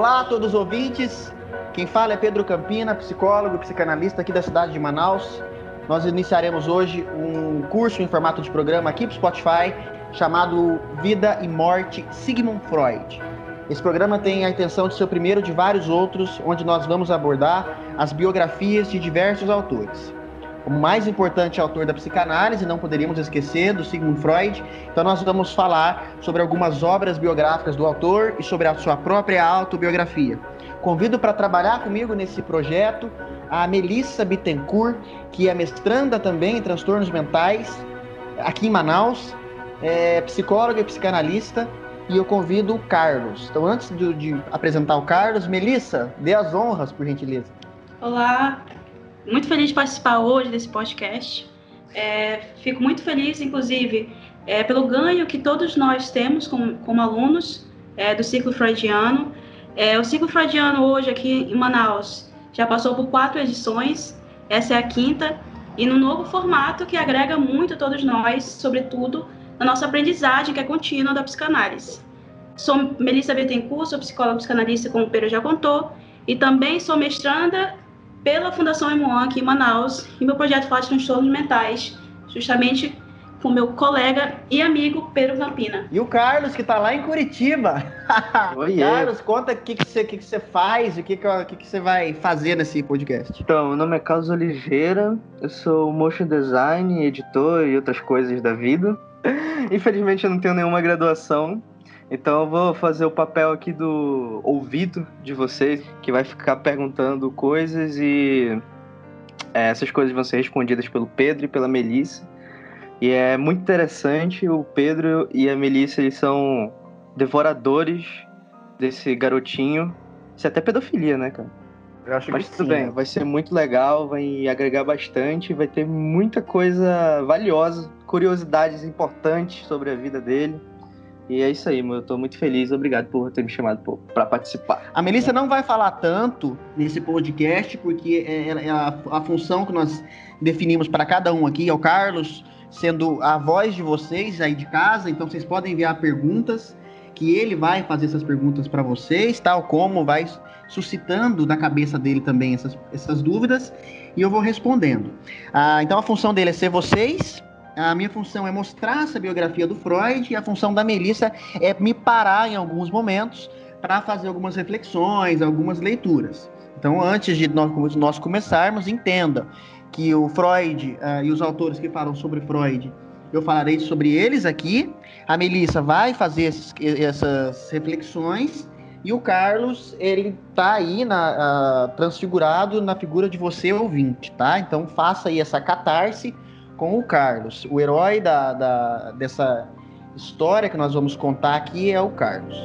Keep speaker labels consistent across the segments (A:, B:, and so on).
A: Olá a todos os ouvintes. Quem fala é Pedro Campina, psicólogo e psicanalista aqui da cidade de Manaus. Nós iniciaremos hoje um curso em formato de programa aqui para Spotify chamado Vida e Morte Sigmund Freud. Esse programa tem a intenção de ser o primeiro de vários outros, onde nós vamos abordar as biografias de diversos autores. Como mais importante autor da psicanálise, não poderíamos esquecer do Sigmund Freud, então nós vamos falar sobre algumas obras biográficas do autor e sobre a sua própria autobiografia. Convido para trabalhar comigo nesse projeto a Melissa Bittencourt, que é mestranda também em transtornos mentais, aqui em Manaus, é psicóloga e psicanalista, e eu convido o Carlos. Então, antes de, de apresentar o Carlos, Melissa, dê as honras, por gentileza.
B: Olá, muito feliz de participar hoje desse podcast. É, fico muito feliz, inclusive, é, pelo ganho que todos nós temos como, como alunos é, do ciclo freudiano. É, o ciclo freudiano hoje aqui em Manaus já passou por quatro edições, essa é a quinta, e no novo formato que agrega muito a todos nós, sobretudo na nossa aprendizagem que é contínua da psicanálise. Sou Melissa Bettencourt, sou psicóloga psicanalista, como o Pedro já contou, e também sou mestranda pela Fundação Emuan aqui em Manaus, e meu projeto fala de transtornos mentais, justamente com meu colega e amigo Pedro Campina.
A: E o Carlos, que está lá em Curitiba.
C: Oi,
A: Carlos, conta o que, que, você, que, que você faz, o que, que, que, que você vai fazer nesse podcast.
C: Então, meu nome é Carlos Oliveira, eu sou motion design, editor e outras coisas da vida. Infelizmente eu não tenho nenhuma graduação, então eu vou fazer o papel aqui do ouvido de vocês, que vai ficar perguntando coisas e é, essas coisas vão ser respondidas pelo Pedro e pela Melissa. E é muito interessante, o Pedro e a Melissa, eles são devoradores desse garotinho. Isso é até pedofilia, né, cara?
A: Eu acho
C: Mas
A: que
C: tudo
A: sim,
C: bem,
A: né?
C: vai ser muito legal, vai agregar bastante, vai ter muita coisa valiosa, curiosidades importantes sobre a vida dele. E é isso aí, meu. Eu tô muito feliz. Obrigado por ter me chamado para participar.
A: A Melissa não vai falar tanto nesse podcast, porque é, é a, a função que nós definimos para cada um aqui é o Carlos sendo a voz de vocês aí de casa, então vocês podem enviar perguntas, que ele vai fazer essas perguntas para vocês, tal como vai suscitando da cabeça dele também essas, essas dúvidas, e eu vou respondendo. Ah, então a função dele é ser vocês, a minha função é mostrar essa biografia do Freud, e a função da Melissa é me parar em alguns momentos para fazer algumas reflexões, algumas leituras. Então, antes de nós, começarmos, entenda que o Freud uh, e os autores que falam sobre Freud, eu falarei sobre eles aqui. A Melissa vai fazer esses, essas reflexões e o Carlos ele tá aí na, uh, transfigurado na figura de você ouvinte, tá? Então faça aí essa catarse com o Carlos. O herói da, da dessa história que nós vamos contar aqui é o Carlos.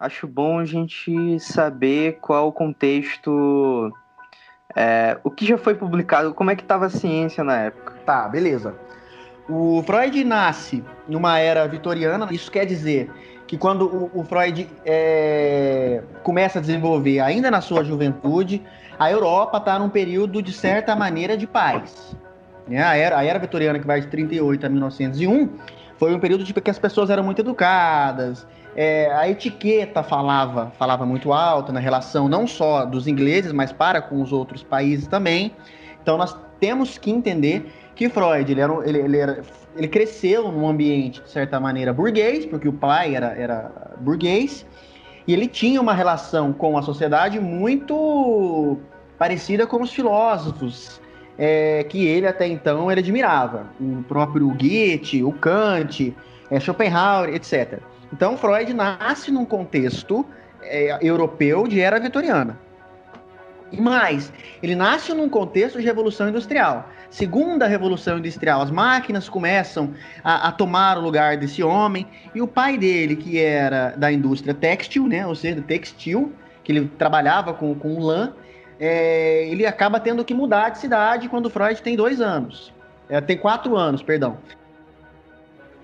C: Acho bom a gente saber qual o contexto, é, o que já foi publicado, como é que estava a ciência na época.
A: Tá, beleza. O Freud nasce numa era vitoriana, isso quer dizer que quando o, o Freud é, começa a desenvolver, ainda na sua juventude, a Europa está num período, de certa maneira, de paz. Né? A, era, a era vitoriana, que vai de 38 a 1901, foi um período de que as pessoas eram muito educadas, é, a etiqueta falava, falava muito alta na relação não só dos ingleses, mas para com os outros países também. Então nós temos que entender que Freud ele, era, ele, ele, era, ele cresceu num ambiente, de certa maneira, burguês, porque o pai era, era burguês, e ele tinha uma relação com a sociedade muito parecida com os filósofos é, que ele até então ele admirava. O próprio Goethe, o Kant, é, Schopenhauer, etc. Então, Freud nasce num contexto é, europeu de era vitoriana. E mais, ele nasce num contexto de revolução industrial. Segunda revolução industrial, as máquinas começam a, a, tomar o lugar desse homem, e o pai dele, que era da indústria têxtil, né, ou seja, textil, que ele trabalhava com, com lã, é, ele acaba tendo que mudar de cidade quando Freud tem dois anos. É, tem quatro anos, perdão.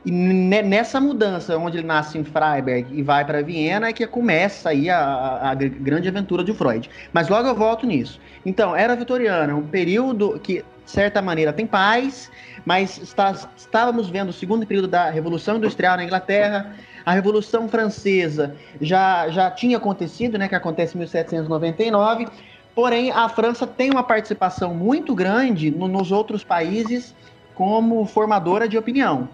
A: E nessa mudança, onde ele nasce em Freiberg e vai para Viena, é que começa aí a, a, a, grande aventura de Freud. Mas logo eu volto nisso. Então, era vitoriana, um período que de certa maneira, tem paz, mas está, estávamos vendo o segundo período da Revolução Industrial na Inglaterra, a Revolução Francesa já, já tinha acontecido, né, que acontece em 1799, porém a França tem uma participação muito grande no, nos outros países como formadora de opinião.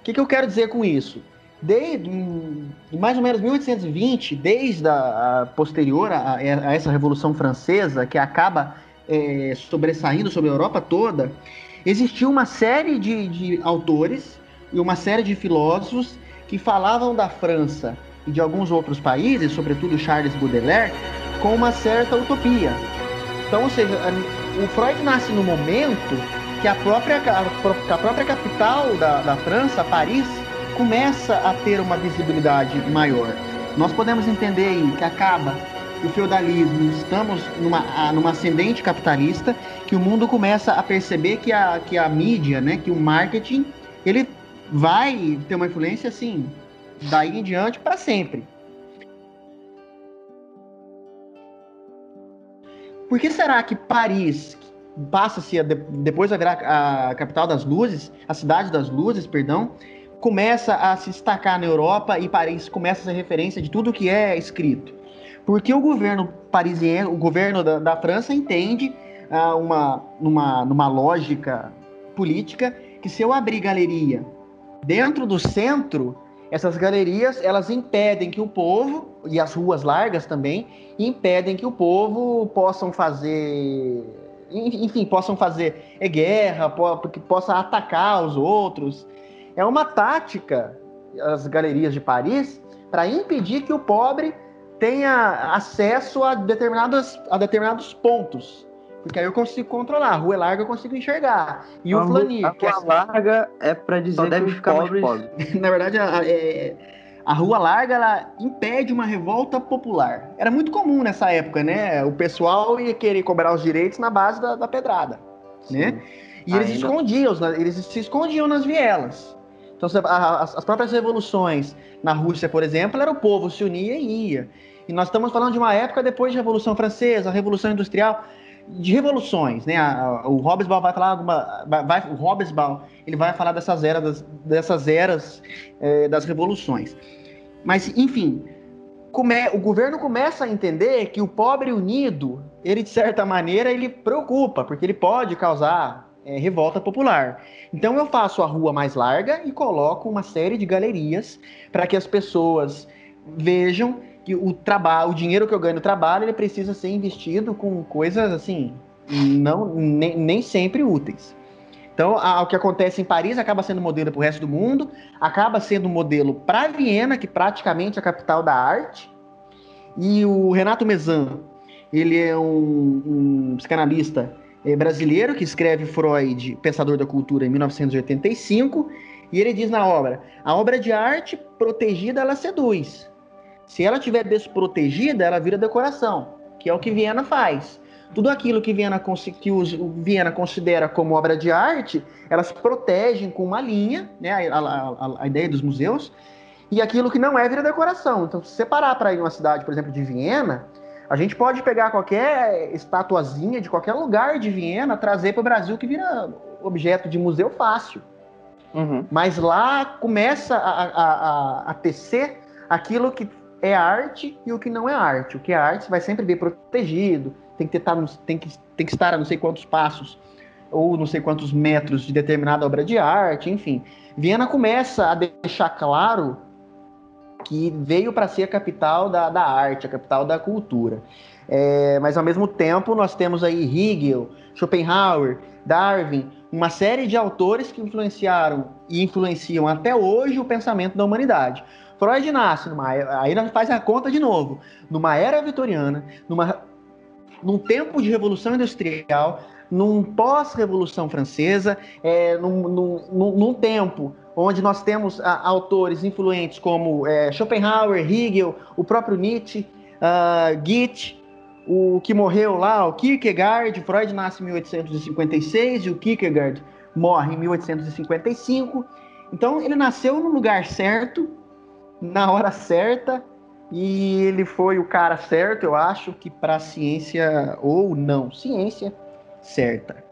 A: O que, que eu quero dizer com isso? Desde mais ou menos 1820, desde a, a posterior a, a, essa Revolução Francesa, que acaba é, sobressaindo sobre a Europa toda, existiu uma série de, de autores e uma série de filósofos que falavam da França e de alguns outros países, sobretudo Charles Baudelaire, com uma certa utopia. Então, ou seja, o Freud nasce no momento que a própria, a própria capital da, da França, Paris, começa a ter uma visibilidade maior. Nós podemos entender aí que acaba o feudalismo, estamos numa, numa ascendente capitalista, que o mundo começa a perceber que a, que a mídia, né, que o marketing, ele vai ter uma influência assim, daí em diante para sempre. Por que será que Paris passa-se a, depois a virar a capital das luzes, a cidade das luzes, perdão, começa a se destacar na Europa e Paris começa a ser referência de tudo que é escrito? Porque o governo parisiense, o governo da, da França entende ah, uma, numa, numa lógica política que se eu abrir galeria Dentro do centro, essas galerias elas impedem que o povo e as ruas largas também impedem que o povo possam fazer, enfim, possam fazer guerra, que possa atacar os outros. É uma tática as galerias de Paris para impedir que o pobre tenha acesso a determinados, a determinados pontos. Porque aí eu consigo controlar. A rua é larga, eu consigo enxergar. E a o Flanir.
C: A rua larga é para dizer
A: que deve ficar pobres... pobre. Na verdade, a, a, é, a rua larga ela impede uma revolta popular. Era muito comum nessa época, né? O pessoal ia querer cobrar os direitos na base da, da pedrada, Sim. né? E Ainda... eles escondiam, eles se escondiam nas vielas. Então, as, as próprias revoluções na Rússia, por exemplo, era o povo se unia e ia. E nós estamos falando de uma época depois da Revolução Francesa, a Revolução Industrial de revoluções, né? o Hobsbawm vai falar alguma, vai, o Hobsbawm ele vai falar dessas eras, dessas eras é, das revoluções. Mas enfim, come, o governo começa a entender que o pobre unido, ele de certa maneira ele preocupa, porque ele pode causar é, revolta popular. Então eu faço a rua mais larga e coloco uma série de galerias para que as pessoas vejam que o trabalho, o dinheiro que eu ganho no trabalho, ele precisa ser investido com coisas assim, não nem, nem sempre úteis. Então, o que acontece em Paris acaba sendo modelo para o resto do mundo, acaba sendo modelo para Viena, que praticamente é a capital da arte. E o Renato Mezan, ele é um, um psicanalista brasileiro que escreve Freud, Pensador da Cultura, em 1985, e ele diz na obra: a obra de arte protegida ela seduz, se ela estiver desprotegida, ela vira decoração, que é o que Viena faz. Tudo aquilo que Viena, que o Viena considera como obra de arte, elas protegem com uma linha, né, a, a, a ideia dos museus, e aquilo que não é vira decoração. Então, se separar para ir numa cidade, por exemplo, de Viena, a gente pode pegar qualquer estatuazinha de qualquer lugar de Viena, trazer para o Brasil que vira objeto de museu fácil. Uhum. Mas lá começa a, a, a, a tecer aquilo que é arte e o que não é arte. O que é arte vai sempre bem protegido, tem que, ter, tem que, tem que estar a não sei quantos passos ou não sei quantos metros de determinada obra de arte, enfim. Viena começa a deixar claro que veio para ser a capital da, da arte, a capital da cultura. É, mas ao mesmo tempo nós temos aí Hegel, Schopenhauer, Darwin, uma série de autores que influenciaram e influenciam até hoje o pensamento da humanidade. Freud nasce numa aí nós faz a conta de novo, numa era vitoriana, numa num tempo de revolução industrial, num pós-revolução francesa, é, num, num, num, tempo onde nós temos a, autores influentes como é, Schopenhauer, Hegel, o próprio Nietzsche, uh, Goethe, o que morreu lá, o Kierkegaard, Freud nasce em 1856 e o Kierkegaard morre em 1855. Então ele nasceu no lugar certo, na hora certa e ele foi o cara certo, eu acho, que para ciência ou não ciência certa.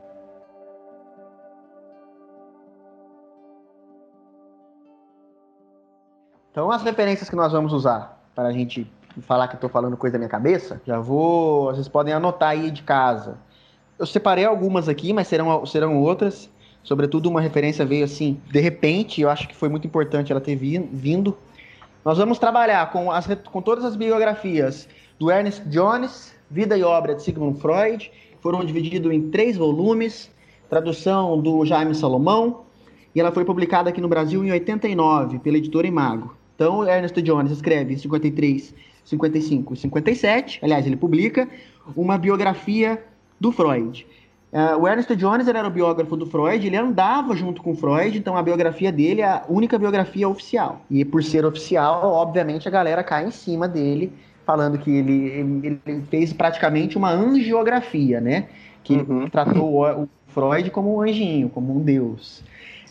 A: Então, as referências que nós vamos usar para a gente falar que estou falando coisa da minha cabeça, já vou. Vocês podem anotar aí de casa. Eu separei algumas aqui, mas serão, serão outras. Sobretudo, uma referência veio assim, de repente, eu acho que foi muito importante ela ter vindo. Nós vamos trabalhar com, as, com todas as biografias do Ernest Jones, Vida e Obra de Sigmund Freud, foram divididos em três volumes, tradução do Jaime Salomão, e ela foi publicada aqui no Brasil em 89, pela editora Imago. Então, Ernest Jones escreve em 53, 55 e 57, aliás, ele publica uma biografia do Freud. Uh, o Ernest Jones era o biógrafo do Freud, ele andava junto com Freud, então a biografia dele é a única biografia oficial. E por ser oficial, obviamente a galera cai em cima dele, falando que ele, ele, fez praticamente uma angiografia, né? Que uhum. tratou o, o Freud como um anjinho, como um deus.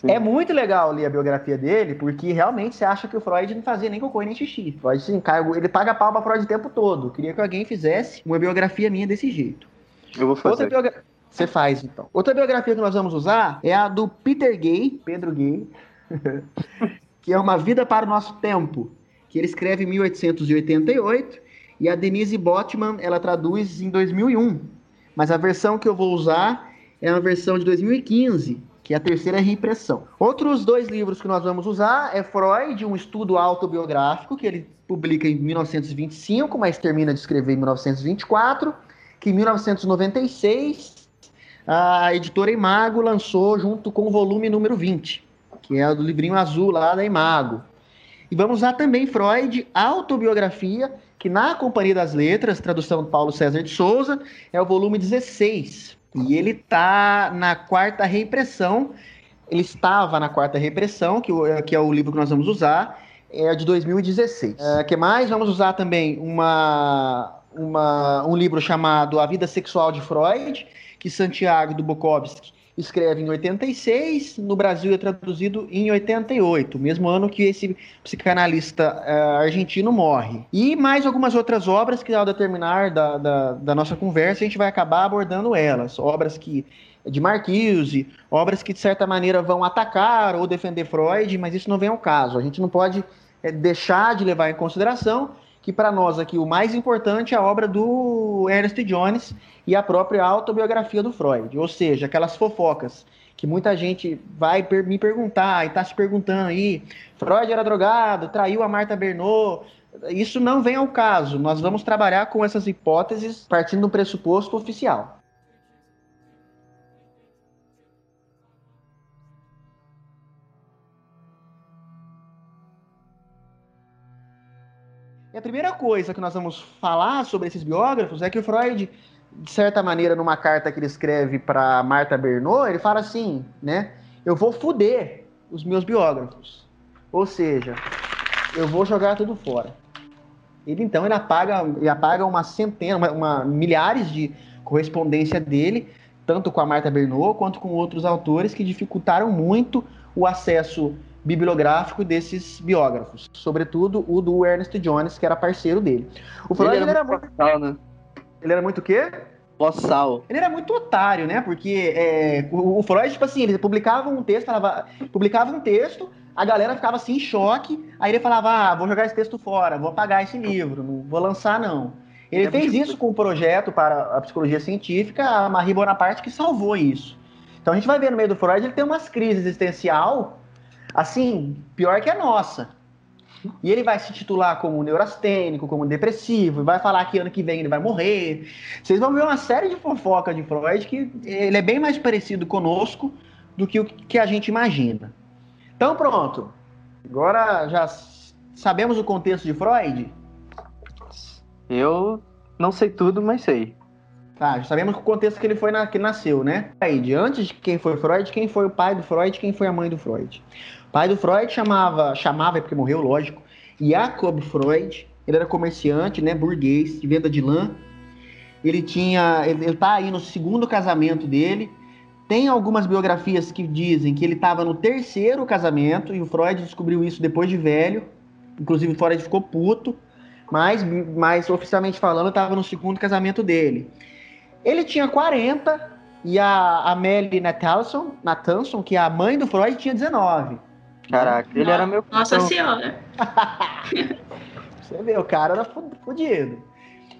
A: Sim. É muito legal ler a biografia dele, porque realmente você acha que o Freud não fazia nem cocô nem xixi. Freud se encarga, ele paga pau pra Freud o tempo todo. Queria que alguém fizesse uma biografia minha desse jeito.
C: Eu vou fazer.
A: Biogra... Você faz, então. Outra biografia que nós vamos usar é a do Peter Gay, Pedro Gay, que é Uma Vida para o Nosso Tempo, que ele escreve em 1888, e a Denise Botman, ela traduz em 2001. Mas a versão que eu vou usar é uma versão de 2015, que é a terceira reimpressão. Outros dois livros que nós vamos usar é Freud, um estudo autobiográfico, que ele publica em 1925, mas termina de escrever em 1924, que em 1996 a editora Imago lançou junto com o volume número 20, que é o do livrinho azul lá da Imago. E vamos usar também Freud, autobiografia, que na Companhia das Letras, tradução de Paulo César de Souza, é o volume 16. E ele está na quarta reimpressão. Ele estava na quarta reimpressão, que, que é o livro que nós vamos usar, é de 2016. É, que mais? Vamos usar também uma, uma, um livro chamado A Vida Sexual de Freud, que Santiago do Bukowski escreve em 86, no Brasil é traduzido em 88, mesmo ano que esse psicanalista uh, argentino morre. E mais algumas outras obras que, ao determinar da, da, da, nossa conversa, a gente vai acabar abordando elas. Obras que de Marquise, obras que, de certa maneira, vão atacar ou defender Freud, mas isso não vem ao caso. A gente não pode é, deixar de levar em consideração que para nós aqui o mais importante é a obra do Ernest Jones e a própria autobiografia do Freud, ou seja, aquelas fofocas que muita gente vai me perguntar e está se perguntando aí, Freud era drogado, traiu a Marta Bernot, isso não vem ao caso. Nós vamos trabalhar com essas hipóteses partindo do pressuposto oficial. E a primeira coisa que nós vamos falar sobre esses biógrafos é que o Freud, de certa maneira, numa carta que ele escreve para Marta Bernot, ele fala assim, né? Eu vou fuder os meus biógrafos. Ou seja, eu vou jogar tudo fora. Ele então ele apaga, ele apaga uma centena, uma, uma, milhares de correspondência dele, tanto com a Marta Bernot quanto com outros autores que dificultaram muito o acesso bibliográfico desses biógrafos, sobretudo o do Ernest Jones, que era parceiro dele. O Freud ele era, ele muito, muito... né? Ele era muito o quê?
C: Boçal.
A: Ele era muito otário, né? Porque é, o, o, Freud, tipo assim, ele publicava um texto, falava, publicava um texto, a galera ficava assim em choque, aí ele falava, ah, vou jogar esse texto fora, vou apagar esse livro, não vou lançar não. Ele é fez isso com o um projeto para a psicologia científica, a Marie Bonaparte que salvou isso. Então a gente vai ver no meio do Freud, ele tem umas crises existencial assim, pior que a nossa. E ele vai se titular como neurastênico, como depressivo, e vai falar que ano que vem ele vai morrer. Vocês vão ver uma série de fofocas de Freud que ele é bem mais parecido conosco do que o que a gente imagina. Então pronto. Agora já sabemos o contexto de Freud?
C: Eu não sei tudo, mas sei.
A: Tá, já sabemos o contexto que ele foi na, que nasceu, né? Aí, antes de quem foi Freud, quem foi o pai do Freud, quem foi a mãe do Freud pai do Freud chamava, chamava porque morreu, lógico, Jacob Freud. Ele era comerciante, né, burguês, de venda de lã. Ele tinha, ele, ele tá aí no segundo casamento dele. Tem algumas biografias que dizem que ele estava no terceiro casamento e o Freud descobriu isso depois de velho. Inclusive o Freud ficou puto, mas, mas oficialmente falando, estava no segundo casamento dele. Ele tinha 40 e a Amélie Natanson, Natanson, que é a mãe do Freud, tinha 19.
C: Caraca, ele era meu.
B: Nossa Senhora.
A: Você vê, o cara era fodido.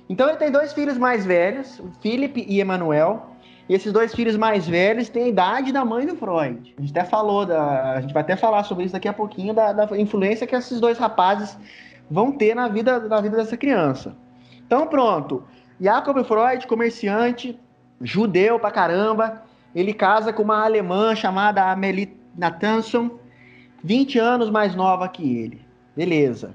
A: Então ele tem dois filhos mais velhos, o Philip e Emanuel. E esses dois filhos mais velhos têm a idade da mãe do Freud. A gente até falou, da, a gente vai até falar sobre isso daqui a pouquinho, da, da influência que esses dois rapazes vão ter na vida, na vida dessa criança. Então pronto, Jacob Freud, comerciante, judeu pra caramba, ele casa com uma alemã chamada Amelie Nathanson, 20 anos mais nova que ele. Beleza.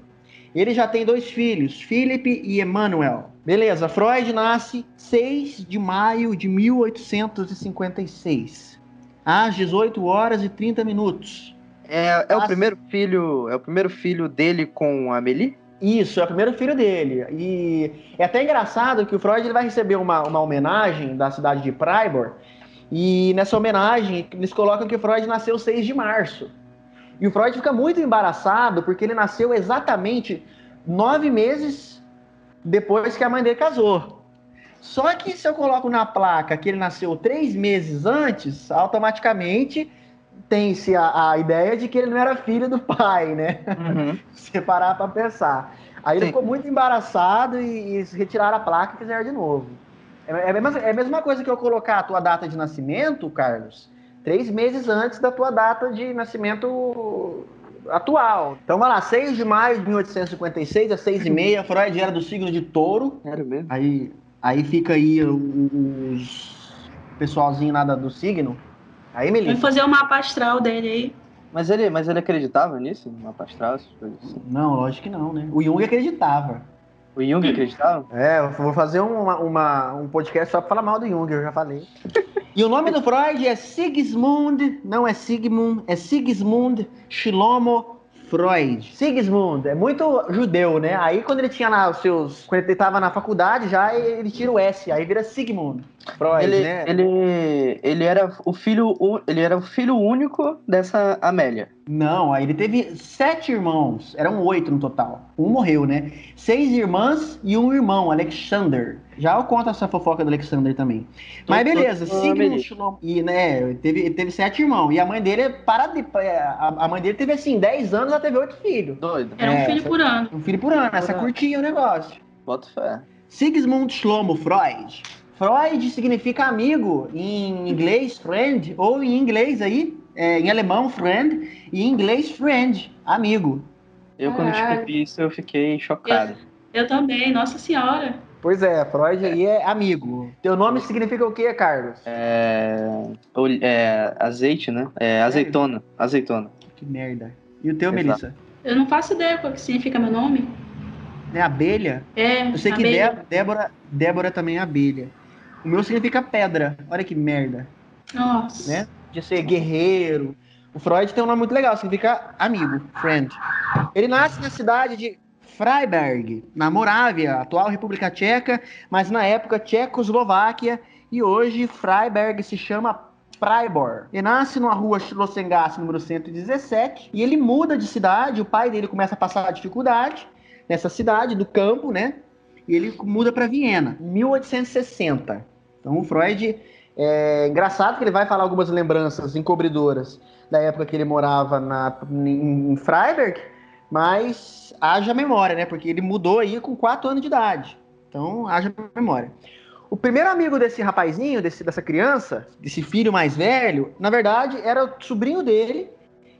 A: Ele já tem dois filhos, Philip e Emmanuel. Beleza, Freud nasce 6 de maio de 1856, às 18 horas e 30 minutos.
C: É, é o primeiro filho, é o primeiro filho dele com a Amélie?
A: Isso, é o primeiro filho dele. E é até engraçado que o Freud ele vai receber uma, uma homenagem da cidade de Freiburg, e nessa homenagem eles colocam que o Freud nasceu 6 de março. E o Freud fica muito embaraçado porque ele nasceu exatamente nove meses depois que a mãe dele casou. Só que se eu coloco na placa que ele nasceu três meses antes, automaticamente tem-se a, a, ideia de que ele não era filho do pai, né? Uhum. Se parar para pensar. Aí Sim. ele ficou muito embaraçado e, e retiraram a placa e fizeram de novo. É, é, a mesma, é a mesma coisa que eu colocar a tua data de nascimento, Carlos, três meses antes da tua data de nascimento atual. Então vai lá, 6 de maio de 1856, às 6 e meia, Freud era do signo de touro.
C: Era mesmo?
A: Aí, aí fica aí os pessoalzinho nada do signo. Aí, Melissa.
B: Vamos fazer o mapa astral dele aí.
C: Mas ele, mas ele acreditava nisso? No mapa astral, essas coisas assim?
A: Não, lógico que não, né? O Jung acreditava.
C: O Jung acreditava?
A: É, eu vou fazer uma, uma, um podcast só pra falar mal do Jung, eu já falei. e o nome do Freud é Sigismund, não é Sigmund, é Sigismund Shlomo Freud. Sigismund, é muito judeu, né? Aí quando ele tinha lá os seus. Quando ele estava na faculdade, já ele tira o S, aí vira Sigmund. Freud,
C: ele,
A: né?
C: Ele, ele era o filho. Ele era o filho único dessa Amélia.
A: Não, aí ele teve sete irmãos. Eram oito no total. Um morreu, né? Seis irmãs e um irmão, Alexander. Já eu conto essa fofoca do Alexander também. Mas beleza, Sigmund Shalom. E, né, teve, teve sete irmãos. E a mãe dele, para de, é, a, mãe dele teve assim, dez anos, ela teve oito filhos.
C: Doido.
B: Era um é, filho por ano.
A: Um filho por ano, essa curtinha o negócio.
C: Bota fé.
A: Sigmund Shlomo Freud. Freud significa amigo em inglês, friend, ou em inglês aí, é, em alemão, friend, e em inglês, friend, amigo.
C: Eu, quando descobri isso, eu fiquei chocado.
B: Eu, eu também, nossa senhora.
A: Pois é, Freud aí é amigo. Teu nome significa o quê, Carlos?
C: É, é azeite, né? É azeitona. Azeitona.
A: Que merda. E o teu, Exato. Melissa?
B: Eu não faço ideia qual que significa meu nome.
A: É abelha?
B: É.
A: Eu sei abelha. que Débora, Débora também é abelha. O meu significa pedra. Olha que merda.
B: Nossa.
A: Né? De ser guerreiro. O Freud tem um nome muito legal, significa amigo, friend. Ele nasce na cidade de Freiberg, na Morávia, atual República Tcheca, mas na época Tchecoslováquia, e hoje Freiberg se chama Freiburg. Ele nasce numa rua Schlossengasse, número 117, e ele muda de cidade, o pai dele começa a passar dificuldade nessa cidade do campo, né? E ele muda para Viena, em 1860. Então o Freud é engraçado que ele vai falar algumas lembranças encobridoras da época que ele morava na, em Freiberg, mas haja memória, né? Porque ele mudou aí com 4 anos de idade. Então, haja memória. O primeiro amigo desse rapazinho, desse, dessa criança, desse filho mais velho, na verdade, era o sobrinho dele,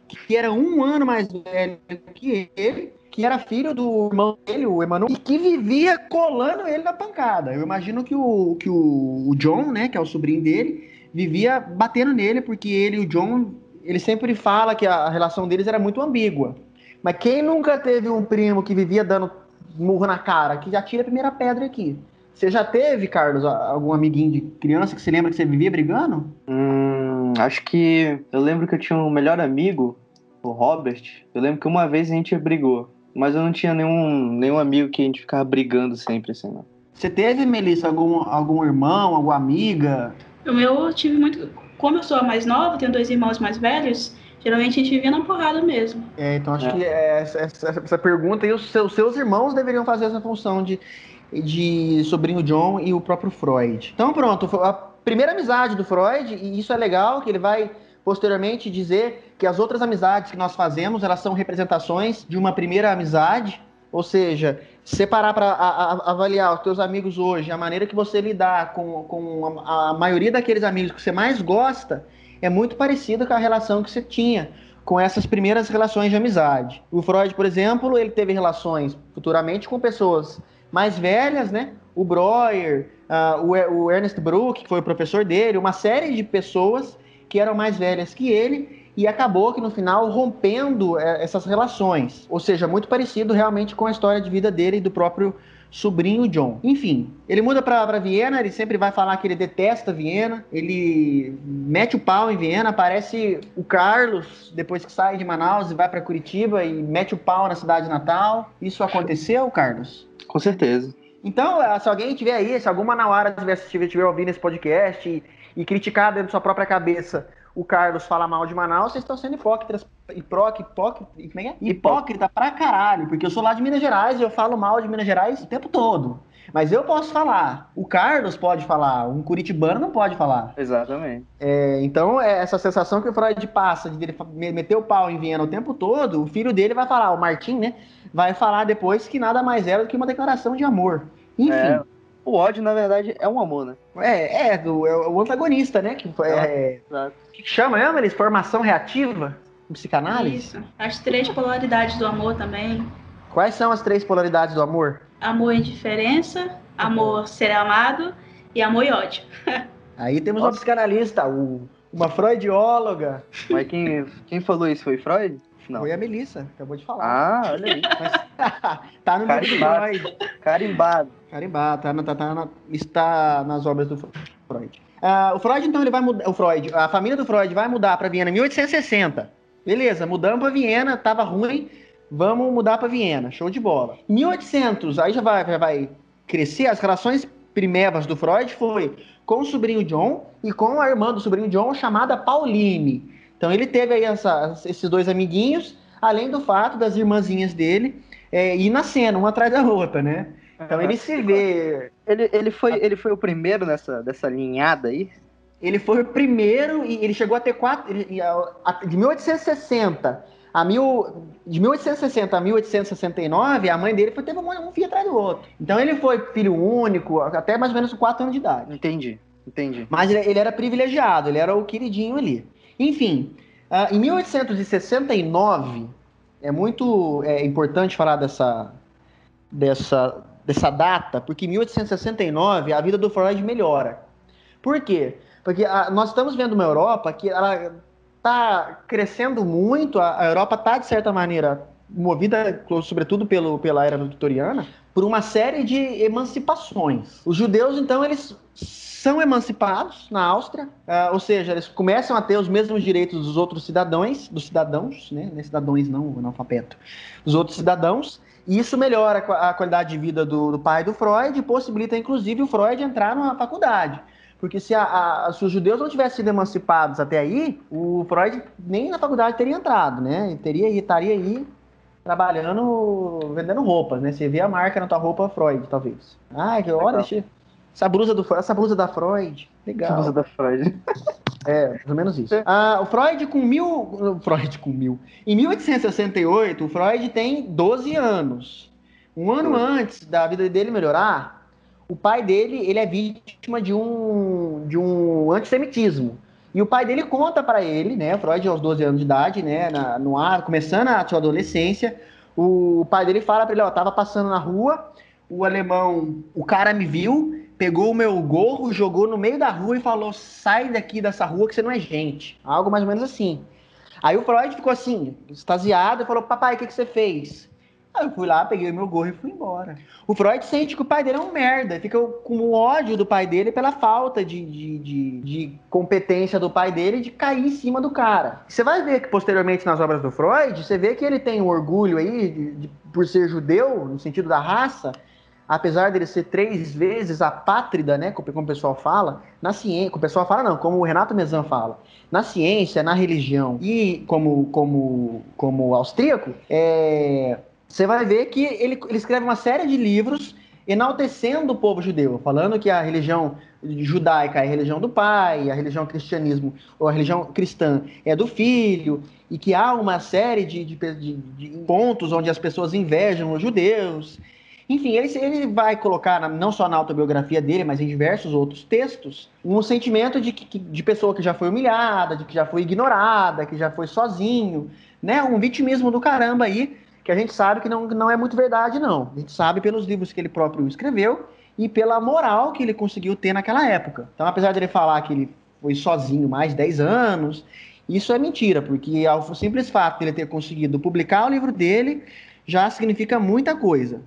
A: que era um ano mais velho que ele, que era filho do irmão dele, o Emanuel, e que vivia colando ele na pancada. Eu imagino que o, que o, o John, né, que é o sobrinho dele, vivia batendo nele, porque ele e o John, ele sempre fala que a relação deles era muito ambígua. Mas quem nunca teve um primo que vivia dando murro na cara, que já tira a primeira pedra aqui? Você já teve, Carlos, algum amiguinho de criança que você lembra que você vivia brigando?
C: Hum, acho que eu lembro que eu tinha um melhor amigo, o Robert. Eu lembro que uma vez a gente brigou, mas eu não tinha nenhum, nenhum amigo que a gente ficava brigando sempre assim, não.
A: Você teve, Melissa, algum, algum irmão, alguma amiga?
B: O meu eu tive muito. Como eu sou a mais nova, tenho dois irmãos mais velhos, Geralmente a gente vivia na porrada mesmo.
A: É, então acho é. que essa, essa, essa, pergunta e os seus, seus irmãos deveriam fazer essa função de, de sobrinho John e o próprio Freud. Então pronto, a primeira amizade do Freud, e isso é legal, que ele vai posteriormente dizer que as outras amizades que nós fazemos, elas são representações de uma primeira amizade, ou seja, separar para avaliar os teus amigos hoje, a maneira que você lidar com, com a, a maioria daqueles amigos que você mais gosta, é muito parecida com a relação que você tinha com essas primeiras relações de amizade. O Freud, por exemplo, ele teve relações futuramente com pessoas mais velhas, né? O Breuer, uh, o, o Ernest Bruck, que foi o professor dele, uma série de pessoas que eram mais velhas que ele e acabou que no final rompendo é, essas relações. Ou seja, muito parecido realmente com a história de vida dele e do próprio sobrinho John. Enfim, ele muda para Viena, ele sempre vai falar que ele detesta Viena, ele mete o pau em Viena, aparece o Carlos, depois que sai de Manaus e vai para Curitiba e mete o pau na cidade natal. Isso aconteceu, Carlos?
C: Com certeza.
A: Então, se alguém tiver aí, se alguma Nauara estiver estiver ouvindo esse podcast e, e criticar dentro da sua própria cabeça o Carlos fala mal de Manaus, vocês estão sendo hipócritas. Hipócrita, hipócrita, como é, é? hipócrita pra caralho, porque eu sou lá de Minas Gerais e eu falo mal de Minas Gerais o tempo todo. Mas eu posso falar, o Carlos pode falar, um curitibano não pode falar.
C: Exatamente.
A: É, então, é essa sensação que o Freud passa de ele meter o pau em Viena o tempo todo, o filho dele vai falar, o Martim, né? Vai falar depois que nada mais era do que uma declaração de amor. Enfim.
C: É, o ódio, na verdade, é um amor, né?
A: É, é, do, é o antagonista, né? Que, é, é, que chama, mesmo, eles? Formação reativa? Psicanálise?
B: Isso. As três polaridades do amor também.
A: Quais são as três polaridades do amor?
B: Amor e indiferença, amor ser amado e amor e ódio.
A: Aí temos Nossa. uma psicanalista, uma freudióloga.
C: Mas quem, quem falou isso foi Freud?
A: Não. Foi a Melissa, acabou de falar.
C: Ah, olha aí.
A: Mas, tá no
C: Carimbado. Carimbado.
A: Carimbado, tá, tá, tá, está nas obras do Freud. Uh, o Freud, então, ele vai mudar. O Freud, a família do Freud vai mudar para Viena em 1860. Beleza, mudamos para Viena, tava ruim, vamos mudar para Viena, show de bola. Em 1800, aí já vai, já vai crescer, as relações primevas do Freud foi com o sobrinho John e com a irmã do sobrinho John, chamada Pauline. Então ele teve aí essa, esses dois amiguinhos, além do fato das irmãzinhas dele é, ir nascendo, uma atrás da outra, né? Então ele se vê.
C: Ele, ele, foi, ele foi o primeiro nessa dessa linhada aí?
A: Ele foi o primeiro e ele chegou a ter quatro. Ele, de 1860 a mil, de 1860 a 1869, a mãe dele foi, teve um, um filho atrás do outro. Então ele foi filho único, até mais ou menos 4 anos de idade.
C: Entendi, entendi.
A: Mas ele, ele era privilegiado, ele era o queridinho ali. Enfim, uh, em 1869, é muito é, importante falar dessa, dessa, dessa data, porque em 1869 a vida do Freud melhora. Por quê? Porque a, nós estamos vendo uma Europa que ela está crescendo muito, a, a Europa está, de certa maneira, movida, sobretudo pelo, pela era vitoriana, por uma série de emancipações. Os judeus, então, eles são emancipados na Áustria, uh, ou seja, eles começam a ter os mesmos direitos dos outros cidadãos, dos cidadãos, né? Não é cidadãos não, analfabeto, dos outros cidadãos, e isso melhora a qualidade de vida do, do pai do Freud e possibilita, inclusive, o Freud entrar numa faculdade. Porque se, a, a, se, os judeus não tivessem sido emancipados até aí, o Freud nem na faculdade teria entrado, né? Ele teria, estaria aí trabalhando, vendendo roupas, né? Você vê a marca na tua roupa Freud, talvez. Ah, que olha, essa blusa, do, essa blusa da Freud. Legal. Essa
C: blusa da Freud.
A: É, mais ou menos isso. Ah, o Freud com mil. Freud com mil. Em 1868, o Freud tem 12 anos. Um ano antes da vida dele melhorar, o pai dele ele é vítima de um, de um antissemitismo. E o pai dele conta para ele, né? Freud aos 12 anos de idade, né? Na, no ar, começando a sua adolescência. O pai dele fala para ele: Ó, tava passando na rua, o alemão, o cara me viu, pegou o meu gorro, jogou no meio da rua e falou: sai daqui dessa rua que você não é gente. Algo mais ou menos assim. Aí o Freud ficou assim, extasiado, e falou: papai, o que, que você fez? Aí eu fui lá, peguei meu gorro e fui embora. O Freud sente que o pai dele é um merda, fica com o ódio do pai dele pela falta de, de, de, de competência do pai dele de cair em cima do cara. Você vai ver que posteriormente nas obras do Freud, você vê que ele tem um orgulho aí de, de, por ser judeu, no sentido da raça, apesar dele ser três vezes apátrida, né, como o pessoal fala, na ciência, como o pessoal fala não, como o Renato Mezan fala, na ciência, na religião e como como como austríaco, é, você vai ver que ele, ele escreve uma série de livros enaltecendo o povo judeu, falando que a religião judaica é a religião do pai, a religião cristianismo ou a religião cristã é do filho, e que há uma série de, de, de, de pontos onde as pessoas invejam os judeus. Enfim, ele, ele vai colocar, não só na autobiografia dele, mas em diversos outros textos, um sentimento de, que, de pessoa que já foi humilhada, de que já foi ignorada, que já foi sozinho, né? Um vitimismo do caramba aí, que a gente sabe que não, não é muito verdade, não. A gente sabe pelos livros que ele próprio escreveu e pela moral que ele conseguiu ter naquela época. Então, apesar de ele falar que ele foi sozinho mais de 10 anos, isso é mentira, porque o simples fato de ele ter conseguido publicar o livro dele já significa muita coisa.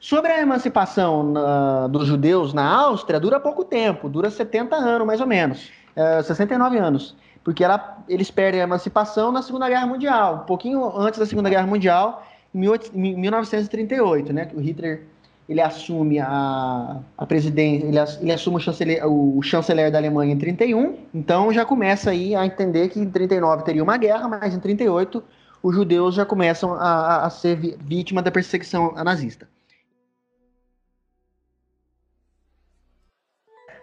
A: Sobre a emancipação na, dos judeus na Áustria, dura pouco tempo, dura 70 anos mais ou menos, é, 69 anos, porque ela, eles perdem a emancipação na Segunda Guerra Mundial, um pouquinho antes da Segunda Guerra Mundial, em 1938, né, que o Hitler ele assume a, a presidência, ele, ele assume o chanceler, o chanceler da Alemanha em 31, então já começa aí a entender que em 39 teria uma guerra, mas em 38 os judeus já começam a, a ser vítima da perseguição nazista.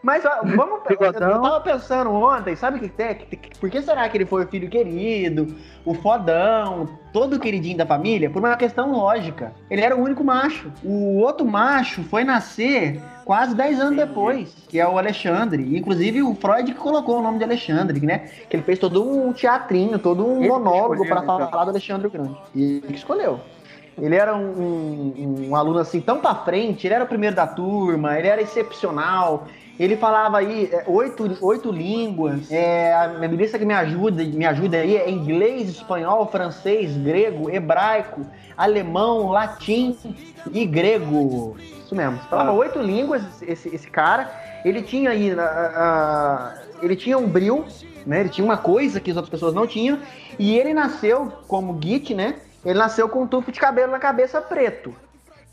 A: Mas ó, vamos. Eu tava pensando ontem, sabe o que tem? Por que será que ele foi o filho querido, o fodão, todo queridinho da família? Por uma questão lógica. Ele era o único macho. O outro macho foi nascer quase 10 anos depois, que é o Alexandre. Inclusive o Freud que colocou o nome de Alexandre, né? Que ele fez todo um teatrinho, todo um ele monólogo para falar então. do Alexandre o Grande. E ele que escolheu. Ele era um, um, um, aluno assim tão pra frente, ele era o primeiro da turma, ele era excepcional, ele falava aí é, oito, oito línguas. É, a ministra que me ajuda, me ajuda aí é inglês, espanhol, francês, grego, hebraico, alemão, latim e grego. Isso mesmo. Falava ah. oito línguas esse, esse cara. Ele tinha aí. ele tinha um bril, né? Ele tinha uma coisa que as outras pessoas não tinham. E ele nasceu como Git, né? Ele nasceu com um tufo de cabelo na cabeça preto.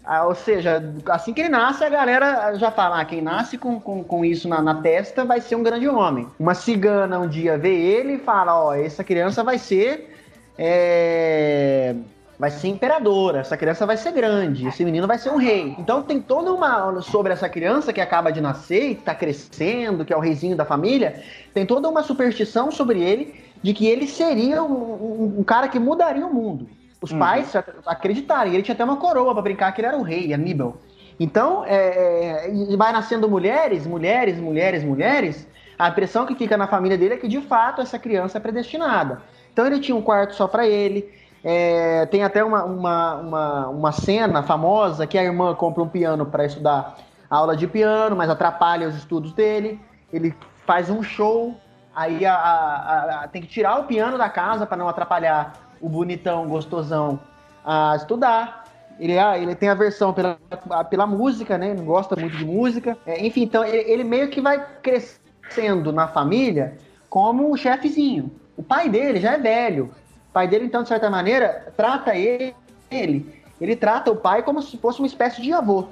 A: Ah, ou seja, assim que ele nasce, a galera já fala: ah, quem nasce com, com, com isso na, na, testa vai ser um grande homem. Uma cigana um dia vê ele e fala: ó, essa criança vai ser. É, vai ser imperadora, essa criança vai ser grande, esse menino vai ser um rei. Então tem toda uma. Sobre essa criança que acaba de nascer e está crescendo, que é o reizinho da família, tem toda uma superstição sobre ele de que ele seria um, um, um cara que mudaria o mundo. Os uhum. pais acreditaram. E ele tinha até uma coroa para brincar que ele era o rei, Aníbal. Então, é, é vai nascendo mulheres, mulheres, mulheres, mulheres. A impressão que fica na família dele é que, de fato, essa criança é predestinada. Então, ele tinha um quarto só para ele. É, tem até uma, uma, uma, uma, cena famosa que a irmã compra um piano para estudar aula de piano, mas atrapalha os estudos dele. Ele faz um show, aí a, a, a, tem que tirar o piano da casa para não atrapalhar o bonitão, gostosão, a estudar. Ele, ah, ele tem aversão pela, pela música, né? Não gosta muito de música. É, enfim, então ele, ele, meio que vai crescendo na família como o chefezinho. O pai dele já é velho. O pai dele, então, de certa maneira, trata ele, ele, ele trata o pai como se fosse uma espécie de avô.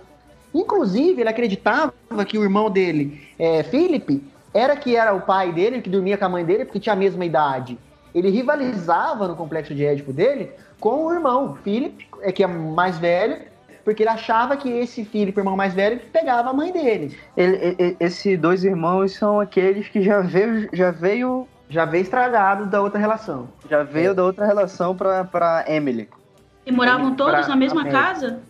A: Inclusive, ele acreditava que o irmão dele, é, Felipe, era que era o pai dele, que dormia com a mãe dele, porque tinha a mesma idade ele rivalizava no complexo de Édipo dele com o irmão, Philip, é que é mais velho, porque ele achava que esse Philip, irmão mais velho, pegava a mãe dele.
C: Ele, ele, esses dois irmãos são aqueles que já veio, já veio,
A: já veio estragado da outra relação.
C: Já veio é. da outra relação para para Emily.
B: E moravam todos pra, na mesma casa?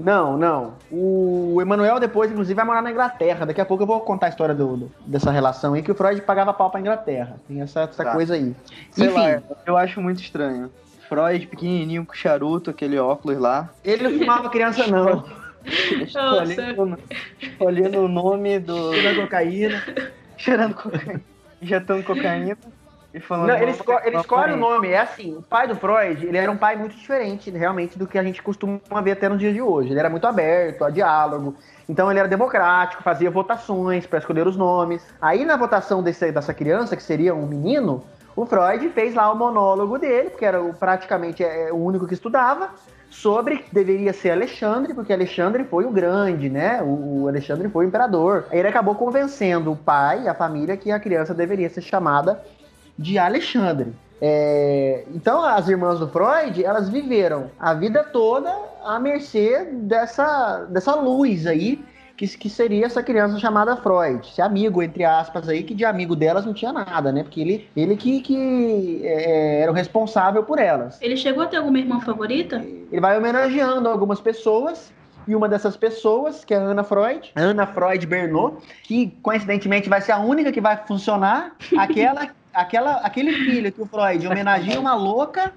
A: Não, não. O Emanuel depois, inclusive, vai morar na Inglaterra. Daqui a pouco eu vou contar a história do, do dessa relação aí, que o Freud pagava pau pra Inglaterra. Tem essa, essa tá. coisa aí.
C: Sei Enfim. Lá, eu acho muito estranho. Freud, pequenininho, com charuto, aquele óculos lá.
A: Ele não fumava criança, não.
C: escolhendo, escolhendo o nome do...
A: Cheirando cocaína.
C: Cheirando cocaína. Injetando cocaína.
A: E falando não, ele, esco ele escolhe o nome. É assim, o pai do Freud, ele era um pai muito diferente, realmente, do que a gente costuma ver até nos dias de hoje. Ele era muito aberto a diálogo. Então ele era democrático, fazia votações para escolher os nomes. Aí na votação desse, dessa criança, que seria um menino, o Freud fez lá o monólogo dele, porque era praticamente é, o único que estudava, sobre que deveria ser Alexandre, porque Alexandre foi o grande, né? O, o Alexandre foi o imperador. Aí ele acabou convencendo o pai, a família, que a criança deveria ser chamada de Alexandre. É, então, as irmãs do Freud, elas viveram a vida toda à mercê dessa, dessa luz aí, que, que seria essa criança chamada Freud. Esse amigo, entre aspas, aí, que de amigo delas não tinha nada, né? Porque ele, ele que, que é, era o responsável por elas.
B: Ele chegou a ter alguma irmã favorita?
A: Ele vai homenageando algumas pessoas e uma dessas pessoas, que é a Ana Freud, Ana Freud Bernot, que coincidentemente vai ser a única que vai funcionar, aquela, aquela, aquele filho que o Freud homenageia uma louca,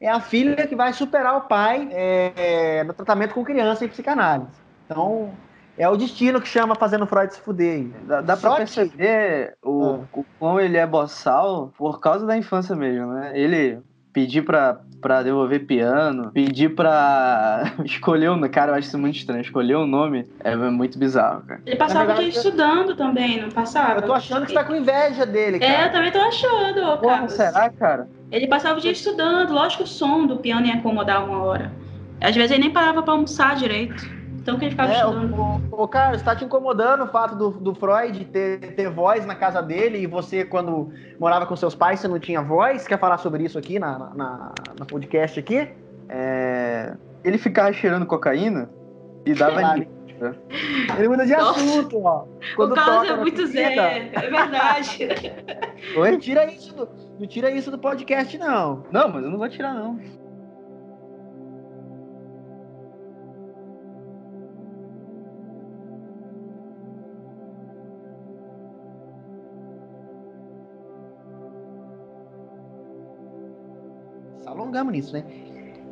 A: é a filha que vai superar o pai é, é, no tratamento com criança em psicanálise. Então, é o destino que chama fazendo Freud se fuder.
C: Dá, dá pra perceber o, ah. o como ele é boçal por causa da infância mesmo, né? Ele pedir pra, pra devolver piano, pedir pra escolher o Cara, eu acho isso muito estranho. Escolher o nome é muito bizarro, cara.
B: Ele passava verdade, aqui estudando também, não passava?
A: Eu tô achando que você tá com inveja dele, cara.
B: É, eu também tô achando,
C: Porra, será, cara?
B: Ele passava o dia estudando. Lógico que o som do piano ia incomodar uma hora. Às vezes ele nem parava pra almoçar direito. Então que ele ficava é, estudando.
A: O, o, cara, está te incomodando o fato do, do Freud ter, ter voz na casa dele e você, quando morava com seus pais, você não tinha voz? Quer falar sobre isso aqui na, na, na podcast aqui?
C: É... Ele ficava cheirando cocaína e dava
A: Ele muda de Nossa. assunto, ó.
B: Quando o caso é muito Zé, é verdade.
A: Oi? Não tira, isso do, não tira isso do podcast, não.
C: Não, mas eu não vou tirar, não.
A: Alongamos nisso, né?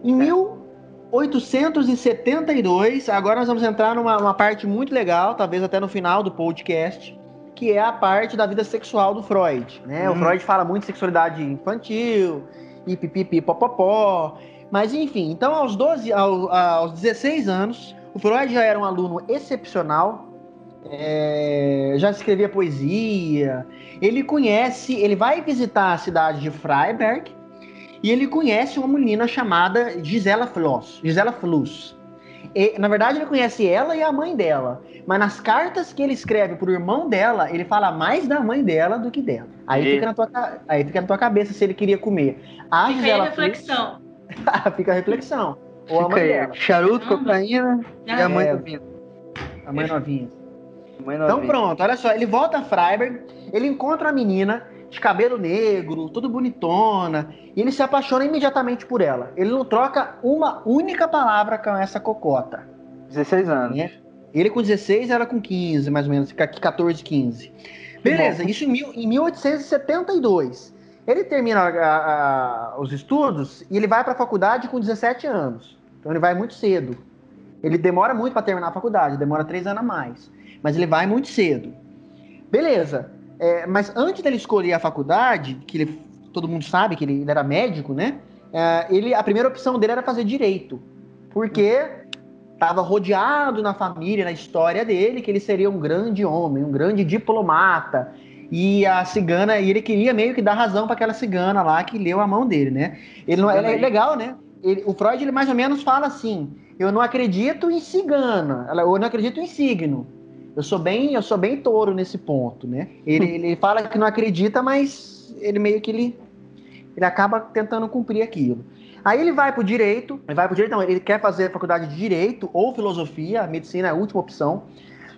A: Em 1872, agora nós vamos entrar numa, numa parte muito legal, talvez até no final do podcast, que é a parte da vida sexual do Freud. Né? Hum. O Freud fala muito de sexualidade infantil, e pipipi popopó. Mas enfim, então aos 12, aos, aos 16 anos, o Freud já era um aluno excepcional, é, já escrevia poesia. Ele conhece, ele vai visitar a cidade de Freiberg, e ele conhece uma menina chamada Gisela Floss. Gisela Flus. E, na verdade, ele conhece ela e a mãe dela. Mas nas cartas que ele escreve pro irmão dela, ele fala mais da mãe dela do que dela. Aí, fica na, tua, aí fica na tua cabeça se ele queria comer.
B: A fica Gisela a reflexão.
A: Flus, fica a reflexão. Ou
C: fica a mãe aí, dela. Charuto, cocaína e a mãe é, novinha.
A: A mãe novinha. Mãe novinha. Então pronto, olha só. Ele volta a Freiberg, ele encontra a menina de cabelo negro, tudo bonitona, e ele se apaixona imediatamente por ela. Ele não troca uma única palavra com essa cocota.
C: 16 anos. Né?
A: Ele com 16, ela com 15, mais ou menos, 14, 15. Beleza, isso em, mil, em 1872. Ele termina a, a, os estudos e ele vai para a faculdade com 17 anos. Então ele vai muito cedo. Ele demora muito para terminar a faculdade, demora três anos a mais. Mas ele vai muito cedo. Beleza. É, mas antes dele escolher a faculdade, que ele, todo mundo sabe que ele, ele era médico, né? É, ele, a primeira opção dele era fazer direito, porque estava rodeado na família, na história dele, que ele seria um grande homem, um grande diplomata. E a cigana, e ele queria meio que dar razão para aquela cigana lá que leu a mão dele, né? Ele não, é legal, né? Ele, o Freud ele mais ou menos fala assim: eu não acredito em cigana, eu não acredito em signo. Eu sou bem, eu sou bem touro nesse ponto, né? Ele, ele fala que não acredita, mas ele meio que ele, ele acaba tentando cumprir aquilo. Aí ele vai pro direito, ele vai pro direito, não, ele quer fazer faculdade de direito ou filosofia, medicina é a última opção.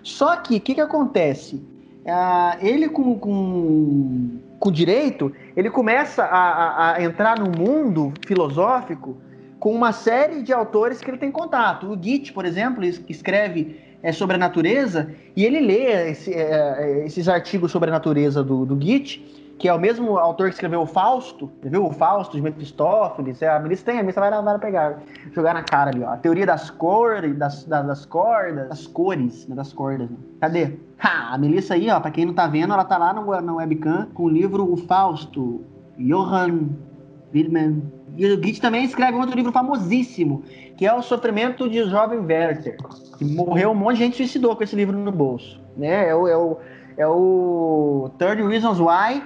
A: Só que o que, que acontece? Uh, ele com, com, com direito, ele começa a, a, a entrar no mundo filosófico com uma série de autores que ele tem contato. O Goethe, por exemplo, escreve é, sobre a natureza, e ele lê esse, é, é, esses artigos sobre a natureza do, do que é o mesmo autor que escreveu o Fausto, viu? O Fausto de Mephistófeles. É, a Melissa tem, a Melissa vai, vai pegar, jogar na cara ali, ó. A teoria das cores, das, das, das cordas, das cores, né, das cordas. Né? Cadê? Ha, a Melissa aí, ó, pra quem não tá vendo, ela tá lá no, no webcam com o livro O Fausto, Johann Wilhelm. E o Goethe também escreve um outro livro famosíssimo, que é O Sofrimento de Jovem Werther. Que morreu um monte de gente suicidou com esse livro no bolso. Né? É, o, é, o, é o Third Reasons Why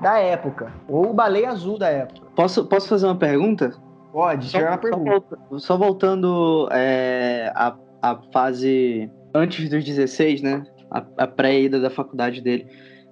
A: da época. Ou o Baleia Azul da época.
C: Posso, posso fazer uma pergunta?
A: Pode, só, uma pergunta.
C: Só, voltando é, a, a fase antes dos 16, né? A, a pré-ida da faculdade dele.